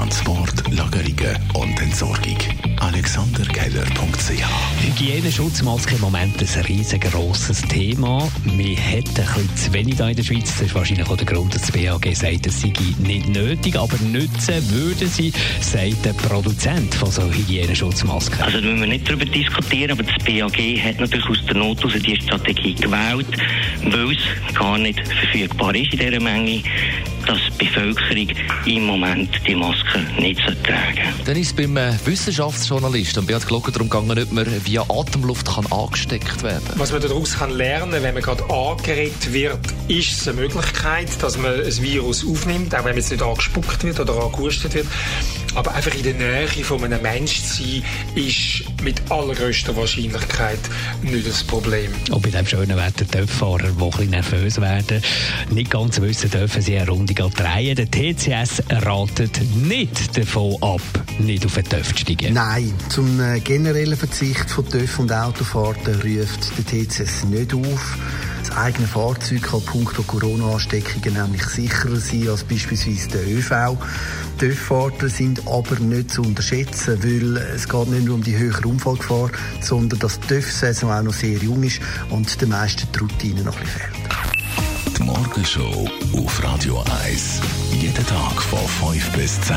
Transport, Lagerungen und Entsorgung. AlexanderKeller.ch Hygieneschutzmaske im Moment ein riesengroßes Thema. Wir hätten ein bisschen zu wenig da in der Schweiz. Das ist wahrscheinlich auch der Grund, dass das BAG sagt, es sei nicht nötig, aber nützen würde sie, sagt der Produzent von so Hygieneschutzmasken. Also da müssen wir nicht darüber diskutieren, aber das BAG hat natürlich aus der Not aus die Strategie gewählt, weil es gar nicht verfügbar ist in dieser Menge, dass die Bevölkerung im Moment die Masken nicht tragen sollte. Dann ist es beim äh, Wissenschaftsjournalisten Beat Glocker darum gegangen, ob man via Atemluft kann angesteckt werden kann. Was man daraus kann lernen kann, wenn man gerade angeregt wird, ist es eine Möglichkeit, dass man ein Virus aufnimmt, auch wenn man jetzt nicht angespuckt wird oder angehustet wird. Aber einfach in der Nähe von einem Menschen zu sein, ist mit allergrößter Wahrscheinlichkeit nicht das Problem. Und bei dem schönen Wetter Töpffahrer, die ein bisschen nervös werden, nicht ganz wissen, dürfen sie eine Runde drehen. Der TCS ratet nicht davon ab, nicht auf den Töpf zu steigen. Nein, zum äh, generellen Verzicht von Töpf und Autofahrten ruft der TCS nicht auf. Das eigene Fahrzeug kann punkto Corona-Ansteckungen nämlich sicherer sein als beispielsweise der ÖV. TÜV-Fahrten sind aber nicht zu unterschätzen, weil es geht nicht nur um die höhere Unfallgefahr, sondern dass die TÜV-Saison auch noch sehr jung ist und den meisten die Routine noch ein bisschen fehlt. Die Morgenshow auf Radio 1. Jeden Tag von 5 bis 10.